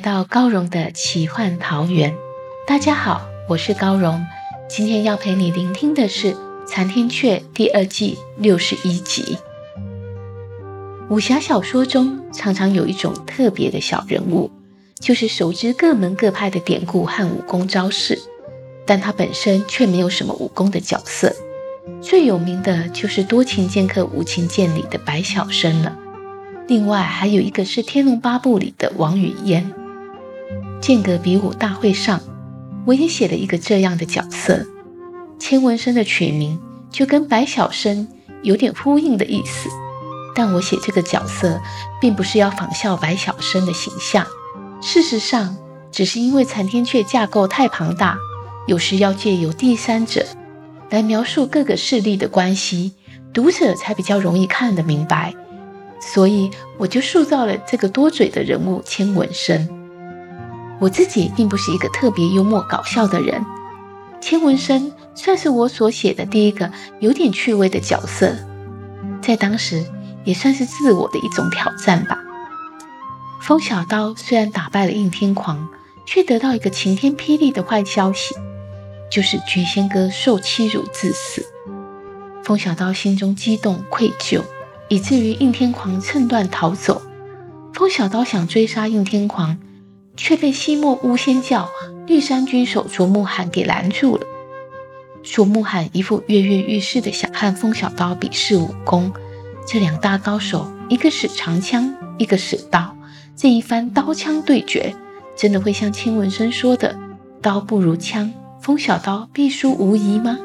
到高荣的奇幻桃源。大家好，我是高荣。今天要陪你聆听的是《残天阙》第二季六十一集。武侠小说中常常有一种特别的小人物，就是熟知各门各派的典故和武功招式，但他本身却没有什么武功的角色。最有名的就是《多情剑客无情剑》里的白晓生了。另外还有一个是《天龙八部》里的王语嫣，剑阁比武大会上，我也写了一个这样的角色。千文生的取名就跟白晓生有点呼应的意思，但我写这个角色并不是要仿效白晓生的形象，事实上只是因为残天阙架构太庞大，有时要借由第三者来描述各个势力的关系，读者才比较容易看得明白。所以我就塑造了这个多嘴的人物千文生。我自己并不是一个特别幽默搞笑的人，千文生算是我所写的第一个有点趣味的角色，在当时也算是自我的一种挑战吧。风小刀虽然打败了应天狂，却得到一个晴天霹雳的坏消息，就是绝仙哥受欺辱致死。风小刀心中激动愧疚。以至于应天狂趁乱逃走，风小刀想追杀应天狂，却被西漠巫仙教绿山军手卓木罕给拦住了。卓木罕一副跃跃欲试的想和风小刀比试武功，这两大高手一个使长枪，一个使刀，这一番刀枪对决，真的会像青文生说的“刀不如枪，风小刀必输无疑”吗？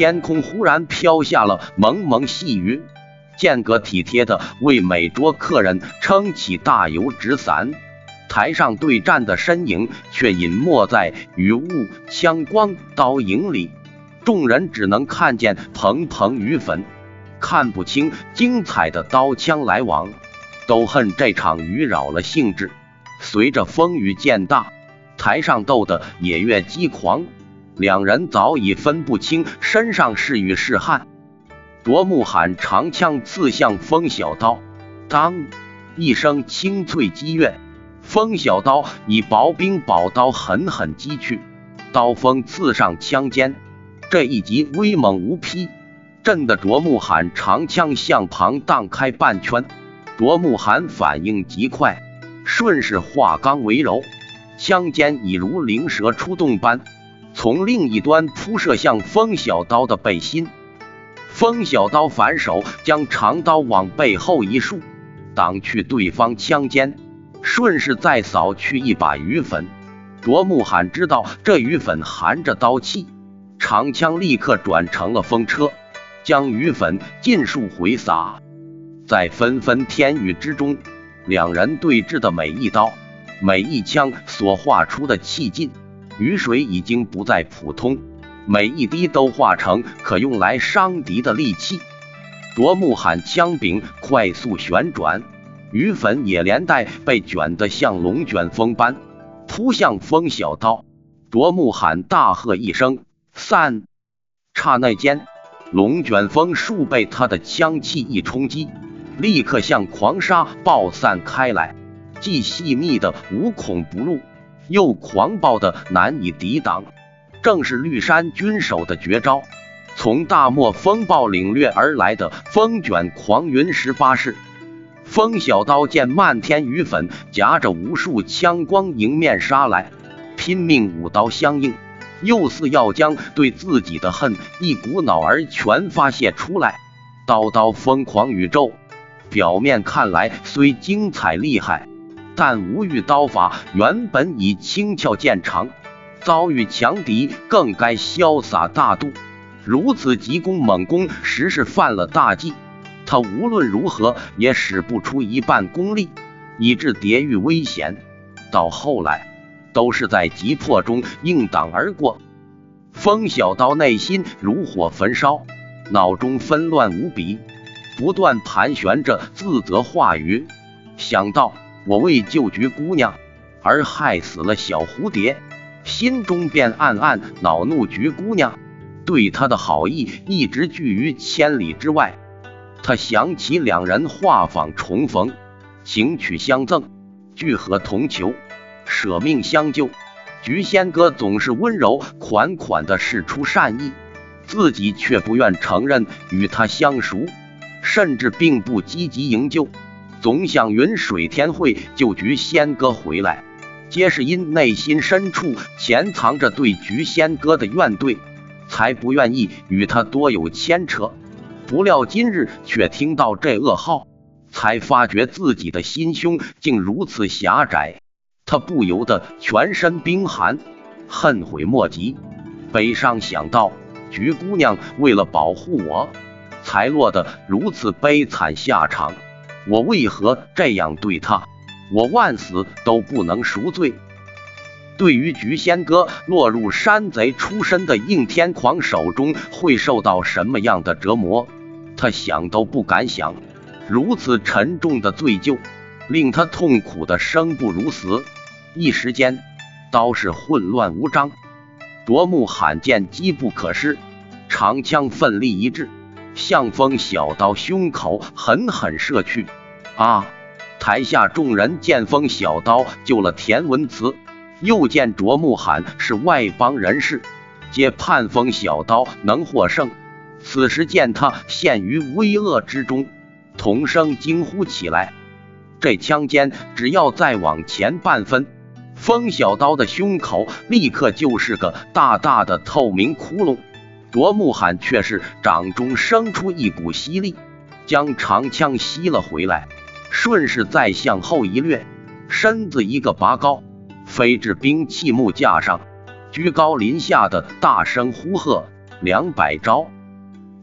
天空忽然飘下了蒙蒙细雨，间隔体贴的为每桌客人撑起大油纸伞。台上对战的身影却隐没在雨雾、枪光、刀影里，众人只能看见蓬蓬雨粉，看不清精彩的刀枪来往，都恨这场雨扰了兴致。随着风雨渐大，台上斗得也越激狂。两人早已分不清身上是雨是汗。夺目喊长枪刺向风小刀，当一声清脆激越，风小刀以薄冰宝刀狠狠击去，刀锋刺上枪尖。这一击威猛无匹，震得卓木罕长枪向旁荡开半圈。卓木罕反应极快，顺势化刚为柔，枪尖已如灵蛇出洞般。从另一端扑射向风小刀的背心，风小刀反手将长刀往背后一竖，挡去对方枪尖，顺势再扫去一把雨粉。卓木罕知道这雨粉含着刀气，长枪立刻转成了风车，将雨粉尽数回撒。在纷纷天雨之中，两人对峙的每一刀、每一枪所画出的气劲。雨水已经不再普通，每一滴都化成可用来伤敌的利器。夺木喊枪柄快速旋转，雨粉也连带被卷得像龙卷风般扑向风小刀。夺木喊大喝一声散，刹那间，龙卷风数被他的枪气一冲击，立刻像狂沙爆散开来，既细密的无孔不入。又狂暴的难以抵挡，正是绿山军手的绝招。从大漠风暴领略而来的风卷狂云十八式，风小刀见漫天雨粉夹着无数枪光迎面杀来，拼命舞刀相应，又似要将对自己的恨一股脑儿全发泄出来。刀刀疯狂宇宙，表面看来虽精彩厉害，但无欲刀法原本已轻巧见长，遭遇强敌更该潇洒大度。如此急攻猛攻，实是犯了大忌。他无论如何也使不出一半功力，以致蝶遇危险。到后来，都是在急迫中硬挡而过。风小刀内心如火焚烧，脑中纷乱无比，不断盘旋着自责话语。想到我为救菊姑娘而害死了小蝴蝶，心中便暗暗恼怒菊姑娘对他的好意一直拒于千里之外。他想起两人画舫重逢，情曲相赠，聚合同求，舍命相救。菊仙哥总是温柔款款的示出善意，自己却不愿承认与他相熟，甚至并不积极营救，总想云水天会救菊仙哥回来，皆是因内心深处潜藏着对菊仙哥的怨怼，才不愿意与他多有牵扯。不料今日却听到这噩耗，才发觉自己的心胸竟如此狭窄，他不由得全身冰寒，恨悔莫及。悲伤想到菊姑娘为了保护我，才落得如此悲惨下场，我为何这样对他？我万死都不能赎罪。对于菊仙哥落入山贼出身的应天狂手中，会受到什么样的折磨？他想都不敢想，如此沉重的罪疚，令他痛苦的生不如死。一时间，刀势混乱无章，夺目罕见，机不可失，长枪奋力一掷，向风小刀胸口狠狠射去。啊！台下众人见风小刀救了田文慈，又见卓木罕是外邦人士，皆盼风小刀能获胜。此时见他陷于危厄之中，同声惊呼起来：“这枪尖只要再往前半分，风小刀的胸口立刻就是个大大的透明窟窿。”卓木罕却是掌中生出一股吸力，将长枪吸了回来，顺势再向后一掠，身子一个拔高，飞至兵器木架上，居高临下的大声呼喝：“两百招！”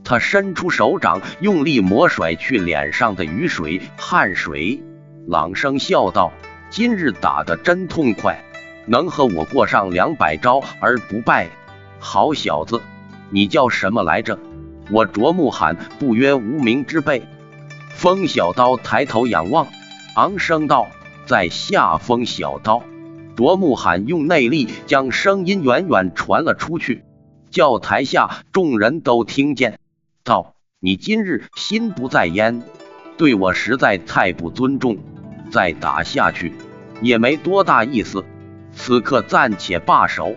他伸出手掌，用力抹甩去脸上的雨水、汗水，朗声笑道：“今日打得真痛快，能和我过上两百招而不败。好小子，你叫什么来着？”我卓木罕不约无名之辈。风小刀抬头仰望，昂声道：“在下风小刀。”卓木罕用内力将声音远远传了出去，叫台下众人都听见。道：“你今日心不在焉，对我实在太不尊重，再打下去也没多大意思。此刻暂且罢手，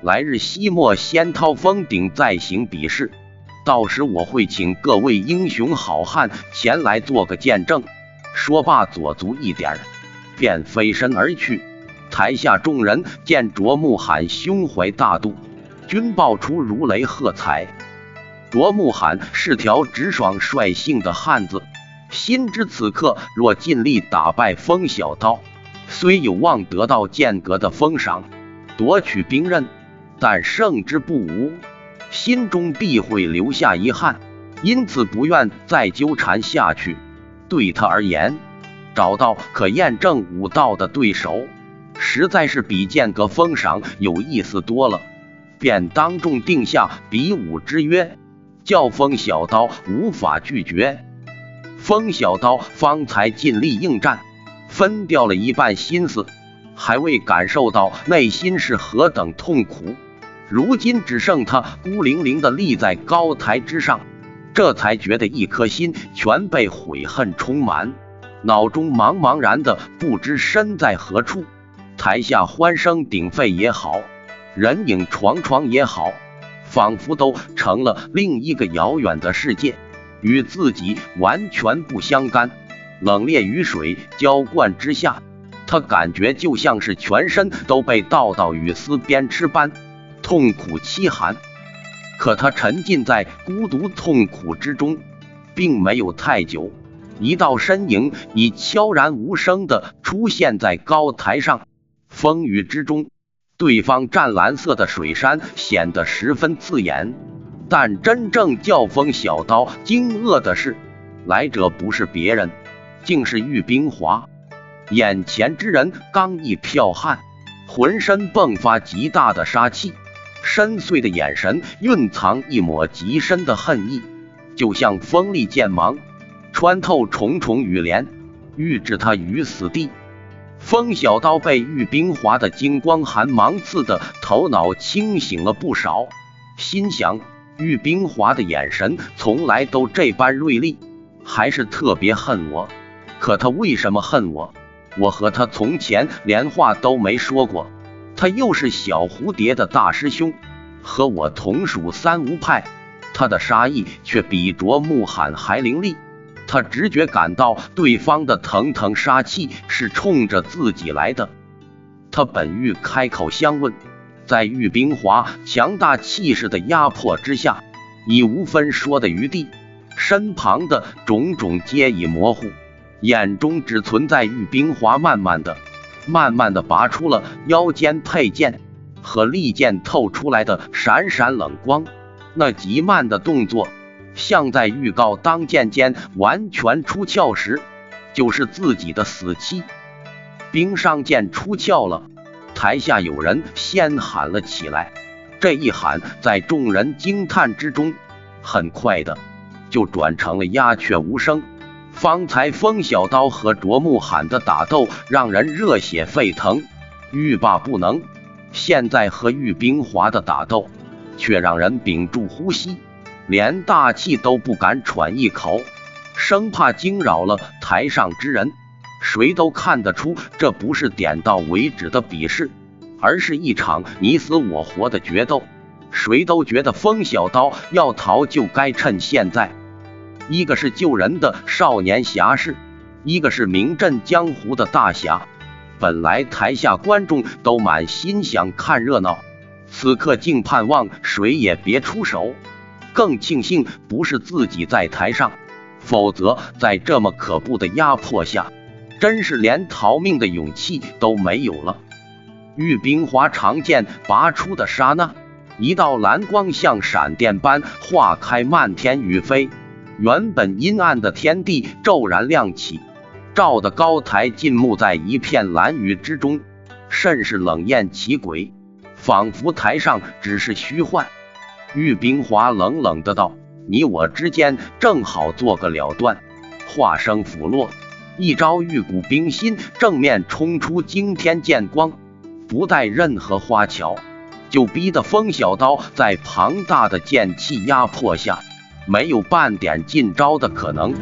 来日西莫先掏峰顶再行比试，到时我会请各位英雄好汉前来做个见证。”说罢，左足一点，便飞身而去。台下众人见卓木罕胸怀大度，均爆出如雷喝彩。卓木罕是条直爽率性的汉子，心知此刻若尽力打败风小刀，虽有望得到剑阁的封赏，夺取兵刃，但胜之不武，心中必会留下遗憾，因此不愿再纠缠下去。对他而言，找到可验证武道的对手，实在是比剑阁封赏有意思多了，便当众定下比武之约。叫风小刀无法拒绝，风小刀方才尽力应战，分掉了一半心思，还未感受到内心是何等痛苦。如今只剩他孤零零的立在高台之上，这才觉得一颗心全被悔恨充满，脑中茫茫然的不知身在何处。台下欢声鼎沸也好，人影幢幢也好。仿佛都成了另一个遥远的世界，与自己完全不相干。冷冽雨水浇灌之下，他感觉就像是全身都被倒到雨丝边吃般痛苦凄寒。可他沉浸在孤独痛苦之中，并没有太久。一道身影已悄然无声的出现在高台上，风雨之中，对方湛蓝色的水衫显得十分刺眼。但真正叫风小刀惊愕的是，来者不是别人。竟是玉冰华，眼前之人刚毅剽悍，浑身迸发极大的杀气，深邃的眼神蕴藏一抹极深的恨意，就像锋利剑芒，穿透重重雨帘，欲置他于死地。风小刀被玉冰华的金光寒芒刺的头脑清醒了不少，心想：玉冰华的眼神从来都这般锐利，还是特别恨我。可他为什么恨我？我和他从前连话都没说过，他又是小蝴蝶的大师兄，和我同属三无派，他的杀意却比卓木罕还凌厉。他直觉感到对方的腾腾杀气是冲着自己来的。他本欲开口相问，在玉冰华强大气势的压迫之下，已无分说的余地，身旁的种种皆已模糊。眼中只存在玉冰华，慢慢的、慢慢的拔出了腰间佩剑和利剑透出来的闪闪冷光，那极慢的动作，像在预告当剑尖完全出鞘时，就是自己的死期。冰上剑出鞘了，台下有人先喊了起来，这一喊在众人惊叹之中，很快的就转成了鸦雀无声。方才风小刀和卓木罕的打斗让人热血沸腾，欲罢不能。现在和玉冰华的打斗却让人屏住呼吸，连大气都不敢喘一口，生怕惊扰了台上之人。谁都看得出，这不是点到为止的比试，而是一场你死我活的决斗。谁都觉得风小刀要逃就该趁现在。一个是救人的少年侠士，一个是名震江湖的大侠。本来台下观众都满心想看热闹，此刻竟盼望谁也别出手。更庆幸不是自己在台上，否则在这么可怖的压迫下，真是连逃命的勇气都没有了。玉冰华长剑拔出的刹那，一道蓝光像闪电般化开漫天雨飞。原本阴暗的天地骤然亮起，照得高台尽沐在一片蓝雨之中，甚是冷艳奇诡，仿佛台上只是虚幻。玉冰华冷冷的道：“你我之间正好做个了断。”话声甫落，一招玉骨冰心正面冲出惊天剑光，不带任何花巧，就逼得风小刀在庞大的剑气压迫下。没有半点进招的可能。